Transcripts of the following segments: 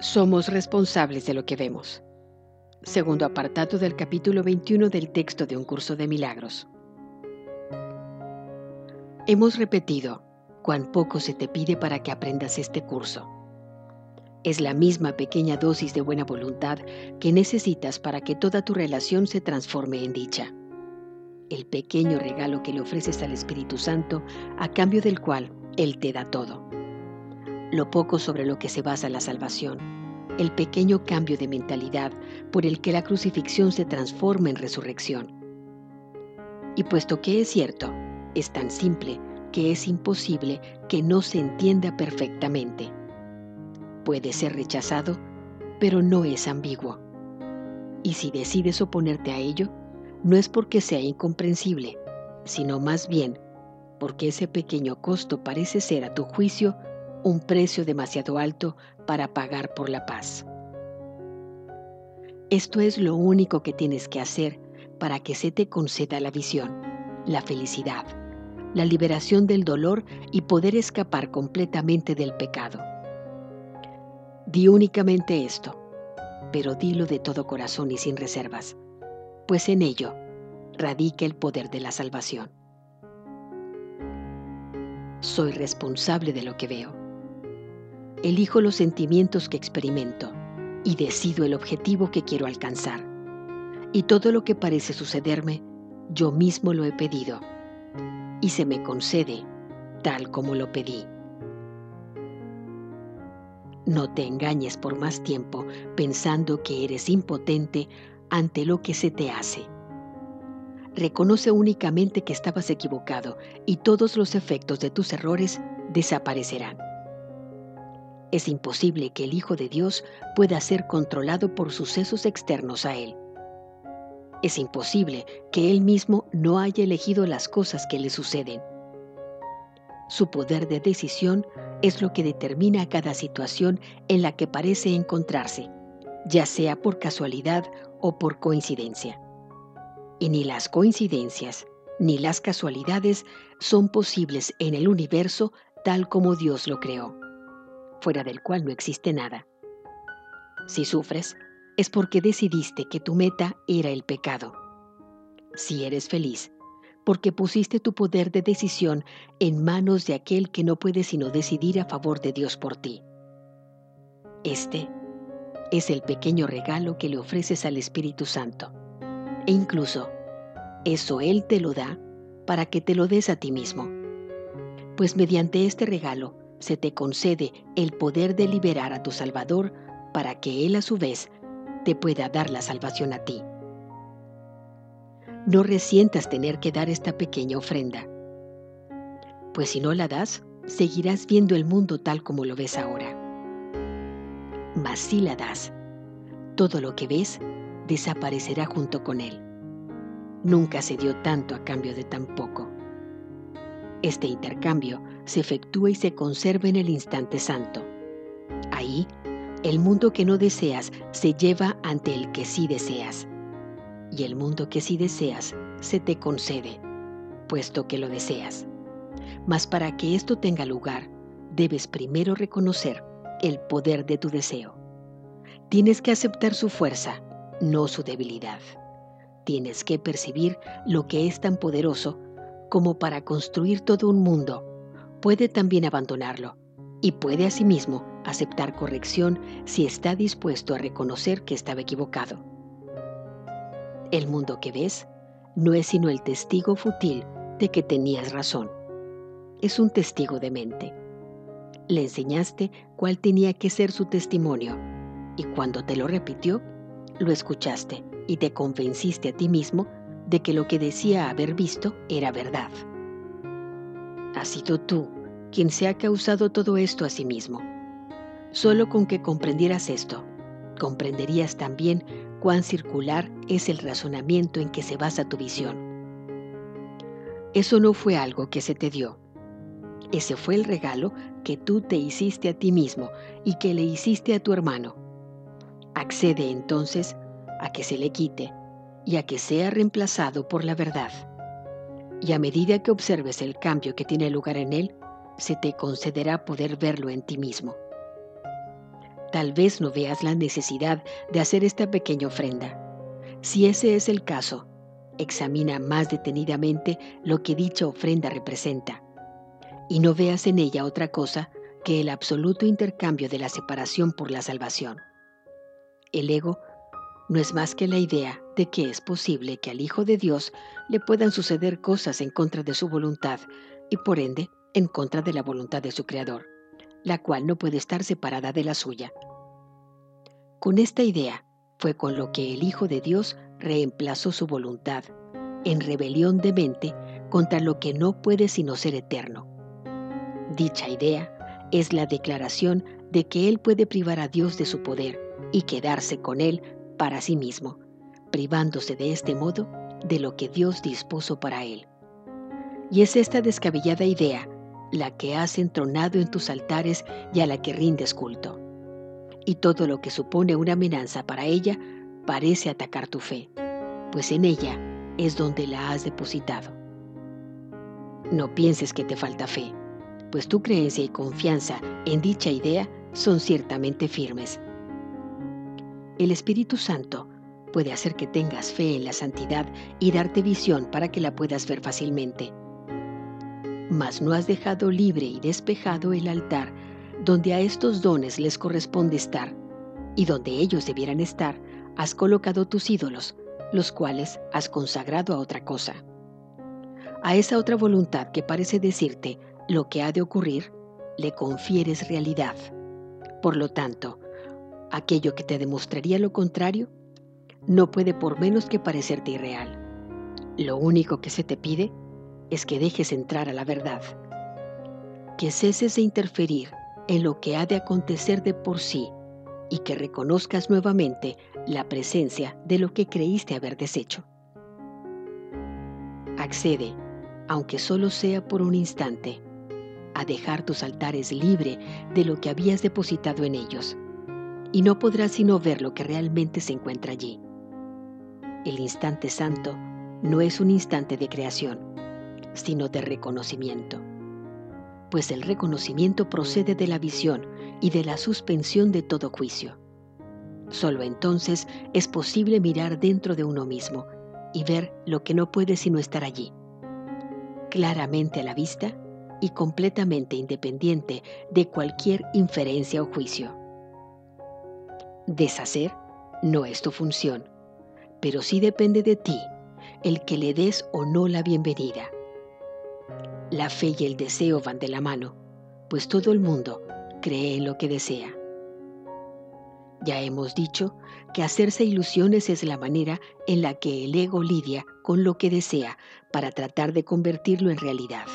Somos responsables de lo que vemos. Segundo apartado del capítulo 21 del texto de un curso de milagros. Hemos repetido cuán poco se te pide para que aprendas este curso. Es la misma pequeña dosis de buena voluntad que necesitas para que toda tu relación se transforme en dicha. El pequeño regalo que le ofreces al Espíritu Santo a cambio del cual Él te da todo lo poco sobre lo que se basa la salvación, el pequeño cambio de mentalidad por el que la crucifixión se transforma en resurrección. Y puesto que es cierto, es tan simple que es imposible que no se entienda perfectamente. Puede ser rechazado, pero no es ambiguo. Y si decides oponerte a ello, no es porque sea incomprensible, sino más bien porque ese pequeño costo parece ser a tu juicio un precio demasiado alto para pagar por la paz. Esto es lo único que tienes que hacer para que se te conceda la visión, la felicidad, la liberación del dolor y poder escapar completamente del pecado. Di únicamente esto, pero dilo de todo corazón y sin reservas, pues en ello radica el poder de la salvación. Soy responsable de lo que veo elijo los sentimientos que experimento y decido el objetivo que quiero alcanzar. Y todo lo que parece sucederme, yo mismo lo he pedido y se me concede tal como lo pedí. No te engañes por más tiempo pensando que eres impotente ante lo que se te hace. Reconoce únicamente que estabas equivocado y todos los efectos de tus errores desaparecerán. Es imposible que el Hijo de Dios pueda ser controlado por sucesos externos a Él. Es imposible que Él mismo no haya elegido las cosas que le suceden. Su poder de decisión es lo que determina cada situación en la que parece encontrarse, ya sea por casualidad o por coincidencia. Y ni las coincidencias ni las casualidades son posibles en el universo tal como Dios lo creó fuera del cual no existe nada. Si sufres, es porque decidiste que tu meta era el pecado. Si eres feliz, porque pusiste tu poder de decisión en manos de aquel que no puede sino decidir a favor de Dios por ti. Este es el pequeño regalo que le ofreces al Espíritu Santo. E incluso, eso Él te lo da para que te lo des a ti mismo. Pues mediante este regalo se te concede el poder de liberar a tu Salvador para que Él a su vez te pueda dar la salvación a ti. No resientas tener que dar esta pequeña ofrenda, pues si no la das, seguirás viendo el mundo tal como lo ves ahora. Mas si la das, todo lo que ves desaparecerá junto con él. Nunca se dio tanto a cambio de tan poco. Este intercambio se efectúa y se conserva en el instante santo. Ahí, el mundo que no deseas se lleva ante el que sí deseas. Y el mundo que sí deseas se te concede, puesto que lo deseas. Mas para que esto tenga lugar, debes primero reconocer el poder de tu deseo. Tienes que aceptar su fuerza, no su debilidad. Tienes que percibir lo que es tan poderoso como para construir todo un mundo, puede también abandonarlo y puede asimismo aceptar corrección si está dispuesto a reconocer que estaba equivocado. El mundo que ves no es sino el testigo fútil de que tenías razón. Es un testigo de mente. Le enseñaste cuál tenía que ser su testimonio y cuando te lo repitió, lo escuchaste y te convenciste a ti mismo de que lo que decía haber visto era verdad. Has sido tú quien se ha causado todo esto a sí mismo. Solo con que comprendieras esto, comprenderías también cuán circular es el razonamiento en que se basa tu visión. Eso no fue algo que se te dio. Ese fue el regalo que tú te hiciste a ti mismo y que le hiciste a tu hermano. Accede entonces a que se le quite y a que sea reemplazado por la verdad. Y a medida que observes el cambio que tiene lugar en él, se te concederá poder verlo en ti mismo. Tal vez no veas la necesidad de hacer esta pequeña ofrenda. Si ese es el caso, examina más detenidamente lo que dicha ofrenda representa y no veas en ella otra cosa que el absoluto intercambio de la separación por la salvación. El ego no es más que la idea de que es posible que al Hijo de Dios le puedan suceder cosas en contra de su voluntad y por ende en contra de la voluntad de su Creador, la cual no puede estar separada de la suya. Con esta idea fue con lo que el Hijo de Dios reemplazó su voluntad, en rebelión de mente contra lo que no puede sino ser eterno. Dicha idea es la declaración de que Él puede privar a Dios de su poder y quedarse con Él para sí mismo, privándose de este modo de lo que Dios dispuso para él. Y es esta descabellada idea la que has entronado en tus altares y a la que rindes culto. Y todo lo que supone una amenaza para ella parece atacar tu fe, pues en ella es donde la has depositado. No pienses que te falta fe, pues tu creencia y confianza en dicha idea son ciertamente firmes el Espíritu Santo puede hacer que tengas fe en la santidad y darte visión para que la puedas ver fácilmente. Mas no has dejado libre y despejado el altar donde a estos dones les corresponde estar, y donde ellos debieran estar, has colocado tus ídolos, los cuales has consagrado a otra cosa. A esa otra voluntad que parece decirte lo que ha de ocurrir, le confieres realidad. Por lo tanto, aquello que te demostraría lo contrario, no puede por menos que parecerte irreal. Lo único que se te pide es que dejes entrar a la verdad, que ceses de interferir en lo que ha de acontecer de por sí y que reconozcas nuevamente la presencia de lo que creíste haber deshecho. Accede, aunque solo sea por un instante, a dejar tus altares libre de lo que habías depositado en ellos y no podrás sino ver lo que realmente se encuentra allí. El instante santo no es un instante de creación, sino de reconocimiento, pues el reconocimiento procede de la visión y de la suspensión de todo juicio. Solo entonces es posible mirar dentro de uno mismo y ver lo que no puede sino estar allí, claramente a la vista y completamente independiente de cualquier inferencia o juicio. Deshacer no es tu función, pero sí depende de ti el que le des o no la bienvenida. La fe y el deseo van de la mano, pues todo el mundo cree en lo que desea. Ya hemos dicho que hacerse ilusiones es la manera en la que el ego lidia con lo que desea para tratar de convertirlo en realidad.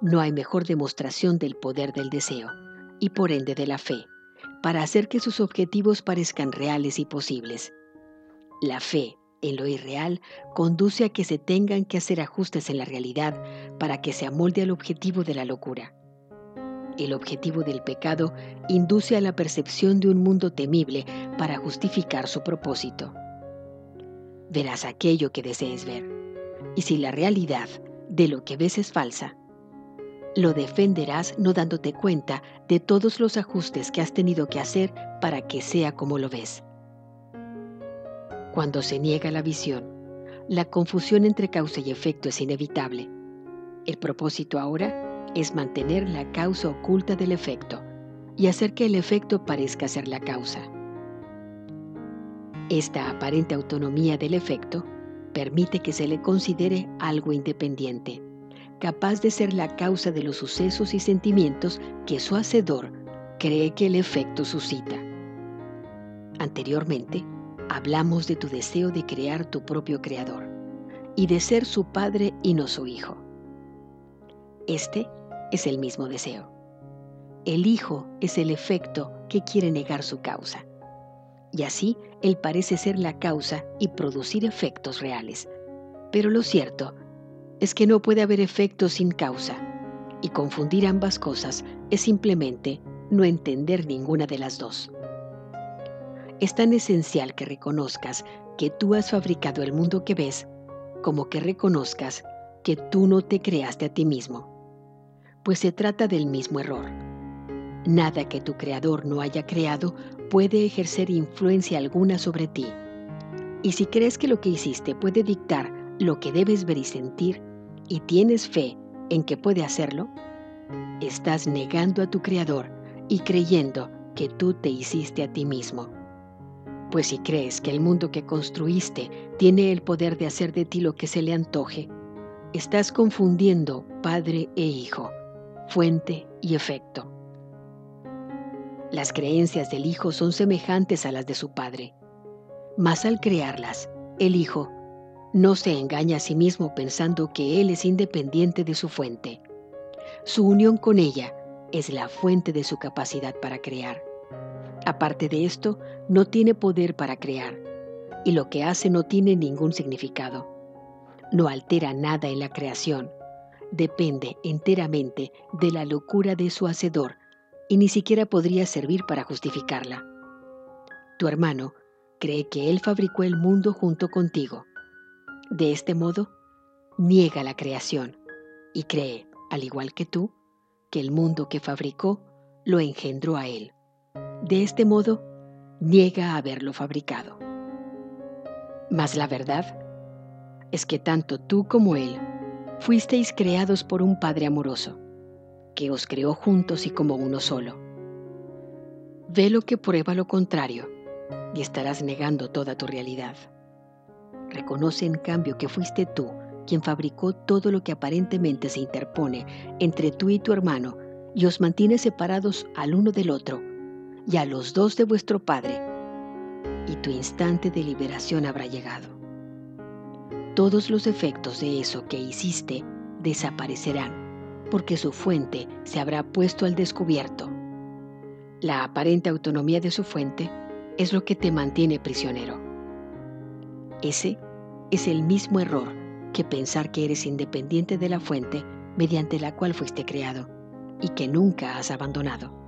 No hay mejor demostración del poder del deseo y por ende de la fe para hacer que sus objetivos parezcan reales y posibles. La fe en lo irreal conduce a que se tengan que hacer ajustes en la realidad para que se amolde al objetivo de la locura. El objetivo del pecado induce a la percepción de un mundo temible para justificar su propósito. Verás aquello que desees ver, y si la realidad de lo que ves es falsa, lo defenderás no dándote cuenta de todos los ajustes que has tenido que hacer para que sea como lo ves. Cuando se niega la visión, la confusión entre causa y efecto es inevitable. El propósito ahora es mantener la causa oculta del efecto y hacer que el efecto parezca ser la causa. Esta aparente autonomía del efecto permite que se le considere algo independiente capaz de ser la causa de los sucesos y sentimientos que su hacedor cree que el efecto suscita. Anteriormente, hablamos de tu deseo de crear tu propio creador y de ser su padre y no su hijo. Este es el mismo deseo. El hijo es el efecto que quiere negar su causa. Y así él parece ser la causa y producir efectos reales. Pero lo cierto es que no puede haber efecto sin causa, y confundir ambas cosas es simplemente no entender ninguna de las dos. Es tan esencial que reconozcas que tú has fabricado el mundo que ves, como que reconozcas que tú no te creaste a ti mismo, pues se trata del mismo error. Nada que tu creador no haya creado puede ejercer influencia alguna sobre ti. Y si crees que lo que hiciste puede dictar lo que debes ver y sentir, y tienes fe en que puede hacerlo, estás negando a tu creador y creyendo que tú te hiciste a ti mismo. Pues si crees que el mundo que construiste tiene el poder de hacer de ti lo que se le antoje, estás confundiendo padre e hijo, fuente y efecto. Las creencias del hijo son semejantes a las de su padre, mas al crearlas, el hijo no se engaña a sí mismo pensando que él es independiente de su fuente. Su unión con ella es la fuente de su capacidad para crear. Aparte de esto, no tiene poder para crear, y lo que hace no tiene ningún significado. No altera nada en la creación, depende enteramente de la locura de su hacedor y ni siquiera podría servir para justificarla. Tu hermano cree que él fabricó el mundo junto contigo. De este modo, niega la creación y cree, al igual que tú, que el mundo que fabricó lo engendró a él. De este modo, niega haberlo fabricado. Mas la verdad es que tanto tú como él fuisteis creados por un Padre amoroso que os creó juntos y como uno solo. Ve lo que prueba lo contrario y estarás negando toda tu realidad. Reconoce en cambio que fuiste tú quien fabricó todo lo que aparentemente se interpone entre tú y tu hermano y os mantiene separados al uno del otro y a los dos de vuestro Padre, y tu instante de liberación habrá llegado. Todos los efectos de eso que hiciste desaparecerán porque su fuente se habrá puesto al descubierto. La aparente autonomía de su fuente es lo que te mantiene prisionero. Ese es el mismo error que pensar que eres independiente de la fuente mediante la cual fuiste creado y que nunca has abandonado.